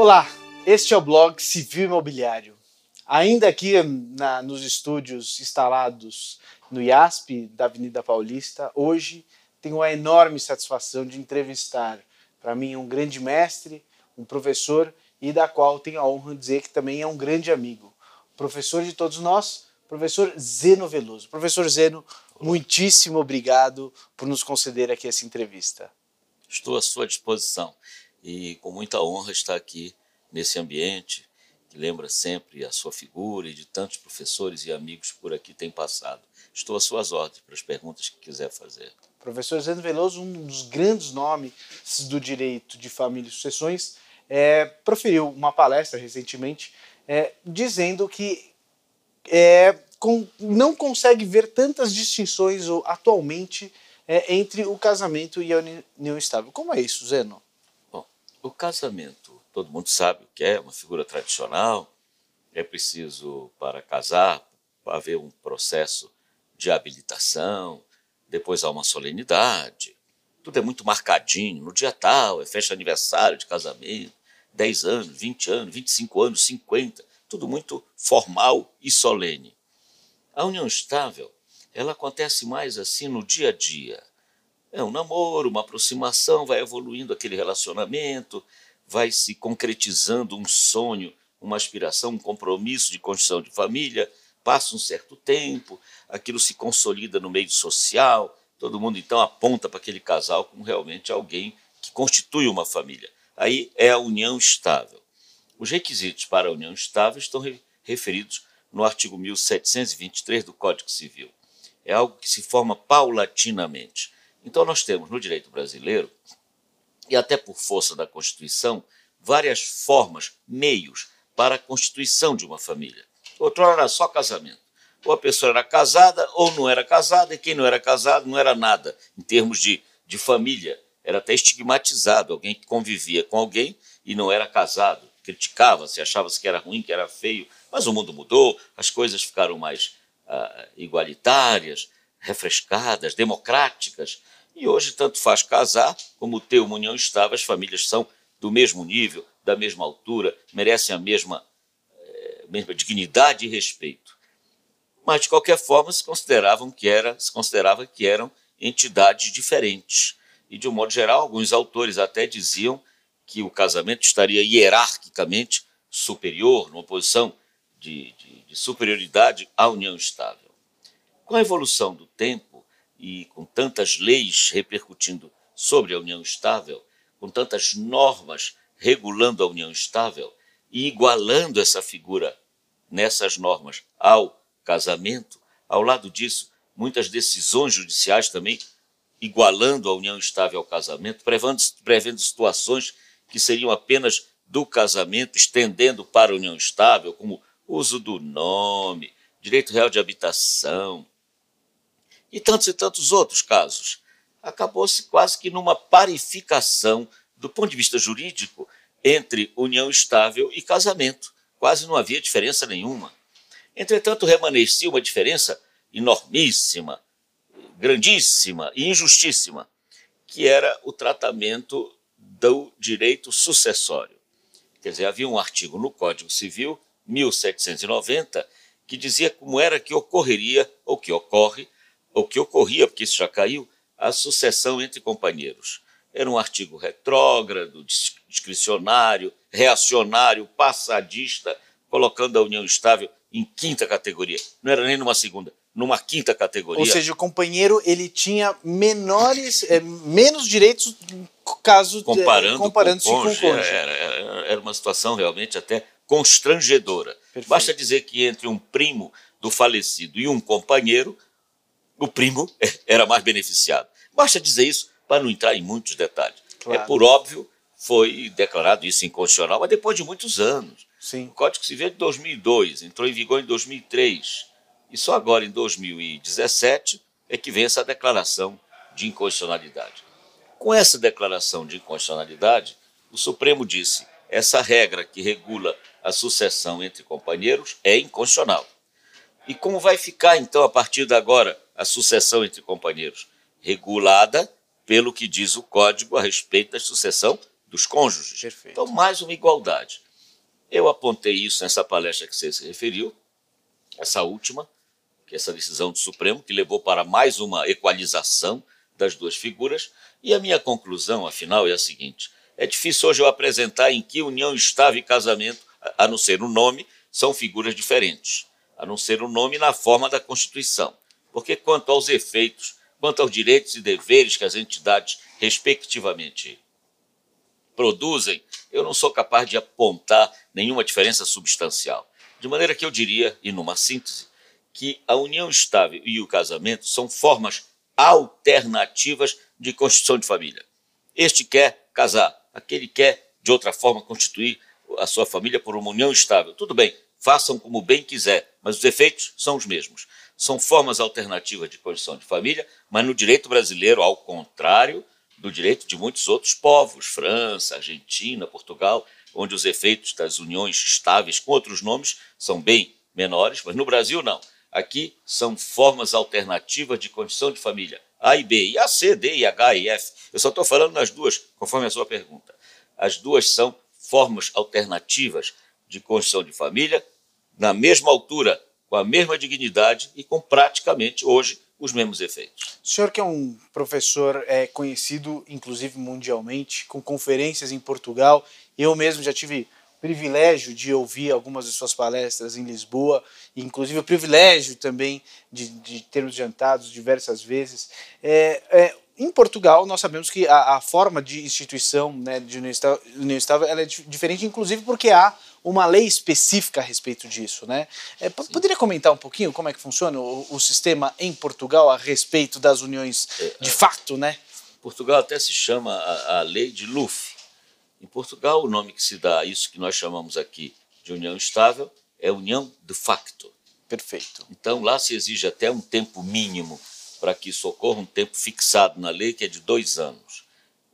Olá, este é o blog Civil Imobiliário. Ainda aqui na, nos estúdios instalados no IASP da Avenida Paulista, hoje tenho a enorme satisfação de entrevistar para mim um grande mestre, um professor e da qual tenho a honra de dizer que também é um grande amigo. Professor de todos nós, professor Zeno Veloso. Professor Zeno, muitíssimo obrigado por nos conceder aqui essa entrevista. Estou à sua disposição e com muita honra estar aqui nesse ambiente que lembra sempre a sua figura e de tantos professores e amigos por aqui têm passado. Estou às suas ordens para as perguntas que quiser fazer. Professor Zeno Veloso, um dos grandes nomes do direito de família e sucessões, é, proferiu uma palestra recentemente é, dizendo que é, com, não consegue ver tantas distinções atualmente é, entre o casamento e a união estável. Como é isso, Zeno? O casamento, todo mundo sabe o que é, uma figura tradicional. É preciso, para casar, haver um processo de habilitação, depois há uma solenidade. Tudo é muito marcadinho. No dia tal, é festa de aniversário de casamento, 10 anos, 20 anos, 25 anos, 50, tudo muito formal e solene. A união estável, ela acontece mais assim no dia a dia. É um namoro, uma aproximação, vai evoluindo aquele relacionamento, vai se concretizando um sonho, uma aspiração, um compromisso de construção de família, passa um certo tempo, aquilo se consolida no meio social, todo mundo então aponta para aquele casal como realmente alguém que constitui uma família. Aí é a união estável. Os requisitos para a união estável estão referidos no artigo 1723 do Código Civil. É algo que se forma paulatinamente. Então, nós temos no direito brasileiro, e até por força da Constituição, várias formas, meios para a constituição de uma família. Outrora era só casamento. Ou a pessoa era casada ou não era casada, e quem não era casado não era nada, em termos de, de família. Era até estigmatizado alguém que convivia com alguém e não era casado. Criticava-se, achava-se que era ruim, que era feio. Mas o mundo mudou, as coisas ficaram mais ah, igualitárias, refrescadas, democráticas. E hoje tanto faz casar como ter uma união estável, as famílias são do mesmo nível, da mesma altura, merecem a mesma mesma dignidade e respeito. Mas, de qualquer forma, se, consideravam que era, se considerava que eram entidades diferentes. E, de um modo geral, alguns autores até diziam que o casamento estaria hierarquicamente superior, numa posição de, de, de superioridade à união estável. Com a evolução do tempo e com tantas leis repercutindo sobre a união estável, com tantas normas regulando a união estável, e igualando essa figura nessas normas ao casamento, ao lado disso, muitas decisões judiciais também igualando a união estável ao casamento, prevendo, prevendo situações que seriam apenas do casamento, estendendo para a união estável, como uso do nome, direito real de habitação e tantos e tantos outros casos. Acabou-se quase que numa parificação do ponto de vista jurídico entre união estável e casamento. Quase não havia diferença nenhuma. Entretanto, remanescia uma diferença enormíssima, grandíssima e injustíssima, que era o tratamento do direito sucessório. Quer dizer, havia um artigo no Código Civil, 1790, que dizia como era que ocorreria, ou que ocorre, ou que ocorria, porque isso já caiu, a sucessão entre companheiros. Era um artigo retrógrado, discricionário, reacionário, passadista, colocando a união estável em quinta categoria. Não era nem numa segunda, numa quinta categoria. Ou seja, o companheiro ele tinha menores, é, menos direitos caso comparando, comparando com, o cônjuge, com o cônjuge. Era, era, era, uma situação realmente até constrangedora. Perfeito. Basta dizer que entre um primo do falecido e um companheiro, o primo era mais beneficiado. Basta dizer isso para não entrar em muitos detalhes. Claro. É por óbvio, foi declarado isso inconstitucional, mas depois de muitos anos. Sim. O Código Civil é de 2002, entrou em vigor em 2003. E só agora, em 2017, é que vem essa declaração de inconstitucionalidade. Com essa declaração de inconstitucionalidade, o Supremo disse: essa regra que regula a sucessão entre companheiros é inconstitucional. E como vai ficar, então, a partir de agora, a sucessão entre companheiros? Regulada pelo que diz o Código a respeito da sucessão dos cônjuges. Perfeito. Então, mais uma igualdade. Eu apontei isso nessa palestra que você se referiu, essa última, que é essa decisão do Supremo, que levou para mais uma equalização das duas figuras. E a minha conclusão, afinal, é a seguinte: é difícil hoje eu apresentar em que união estável e casamento, a não ser o nome, são figuras diferentes, a não ser o nome na forma da Constituição. Porque quanto aos efeitos, quanto aos direitos e deveres que as entidades respectivamente produzem, eu não sou capaz de apontar nenhuma diferença substancial. De maneira que eu diria, e numa síntese, que a união estável e o casamento são formas alternativas de constituição de família. Este quer casar, aquele quer, de outra forma, constituir a sua família por uma união estável. Tudo bem, façam como bem quiser, mas os efeitos são os mesmos. São formas alternativas de constituição de família, mas no direito brasileiro, ao contrário do direito de muitos outros povos, França, Argentina, Portugal, onde os efeitos das uniões estáveis com outros nomes são bem menores, mas no Brasil não. Aqui são formas alternativas de condição de família, A e B, e A, C, D, e H e F. Eu só estou falando nas duas, conforme a sua pergunta. As duas são formas alternativas de condição de família, na mesma altura, com a mesma dignidade e com praticamente hoje os mesmos efeitos. O senhor que é um professor é, conhecido, inclusive mundialmente, com conferências em Portugal, eu mesmo já tive privilégio de ouvir algumas de suas palestras em Lisboa, inclusive o privilégio também de, de termos jantado diversas vezes. É, é, em Portugal, nós sabemos que a, a forma de instituição né, de união estável é diferente, inclusive porque há uma lei específica a respeito disso. Né? É, poderia comentar um pouquinho como é que funciona o, o sistema em Portugal a respeito das uniões é, de fato? Né? Portugal até se chama a, a lei de Luff. Em Portugal, o nome que se dá a isso que nós chamamos aqui de união estável é união de facto. Perfeito. Então, lá se exige até um tempo mínimo para que isso ocorra, um tempo fixado na lei, que é de dois anos.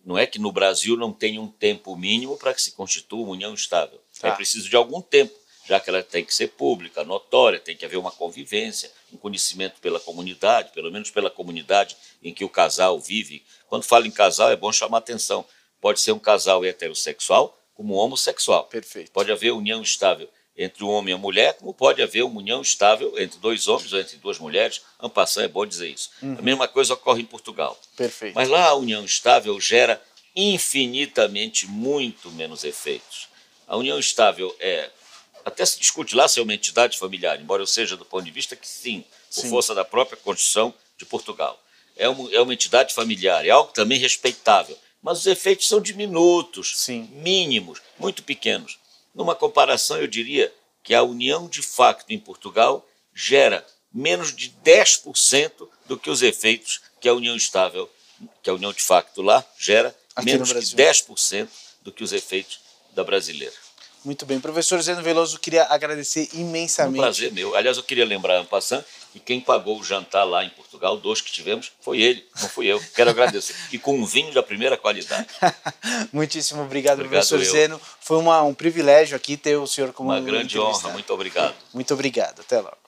Não é que no Brasil não tenha um tempo mínimo para que se constitua uma união estável. Tá. É preciso de algum tempo, já que ela tem que ser pública, notória, tem que haver uma convivência, um conhecimento pela comunidade, pelo menos pela comunidade em que o casal vive. Quando fala em casal, é bom chamar atenção. Pode ser um casal heterossexual como homossexual. Perfeito. Pode haver união estável entre um homem e uma mulher, como pode haver uma união estável entre dois homens ou entre duas mulheres. Ampassão é bom dizer isso. Uhum. A mesma coisa ocorre em Portugal. Perfeito. Mas lá a união estável gera infinitamente muito menos efeitos. A união estável é. Até se discute lá se é uma entidade familiar, embora eu seja do ponto de vista que sim, por sim. força da própria Constituição de Portugal. É uma, é uma entidade familiar, é algo também respeitável. Mas os efeitos são diminutos, sim. mínimos, muito pequenos. Numa comparação, eu diria que a união de facto em Portugal gera menos de 10% do que os efeitos que a união estável, que a união de facto lá gera, Aqui menos de 10% do que os efeitos da brasileira. Muito bem. Professor Zeno Veloso, queria agradecer imensamente. Um prazer meu. Aliás, eu queria lembrar, Ampassan, que quem pagou o jantar lá em Portugal, dois que tivemos, foi ele, não fui eu. Quero agradecer. E com um vinho da primeira qualidade. Muitíssimo obrigado, obrigado professor eu. Zeno. Foi uma, um privilégio aqui ter o senhor como Uma grande honra. Muito obrigado. Muito obrigado. Até logo.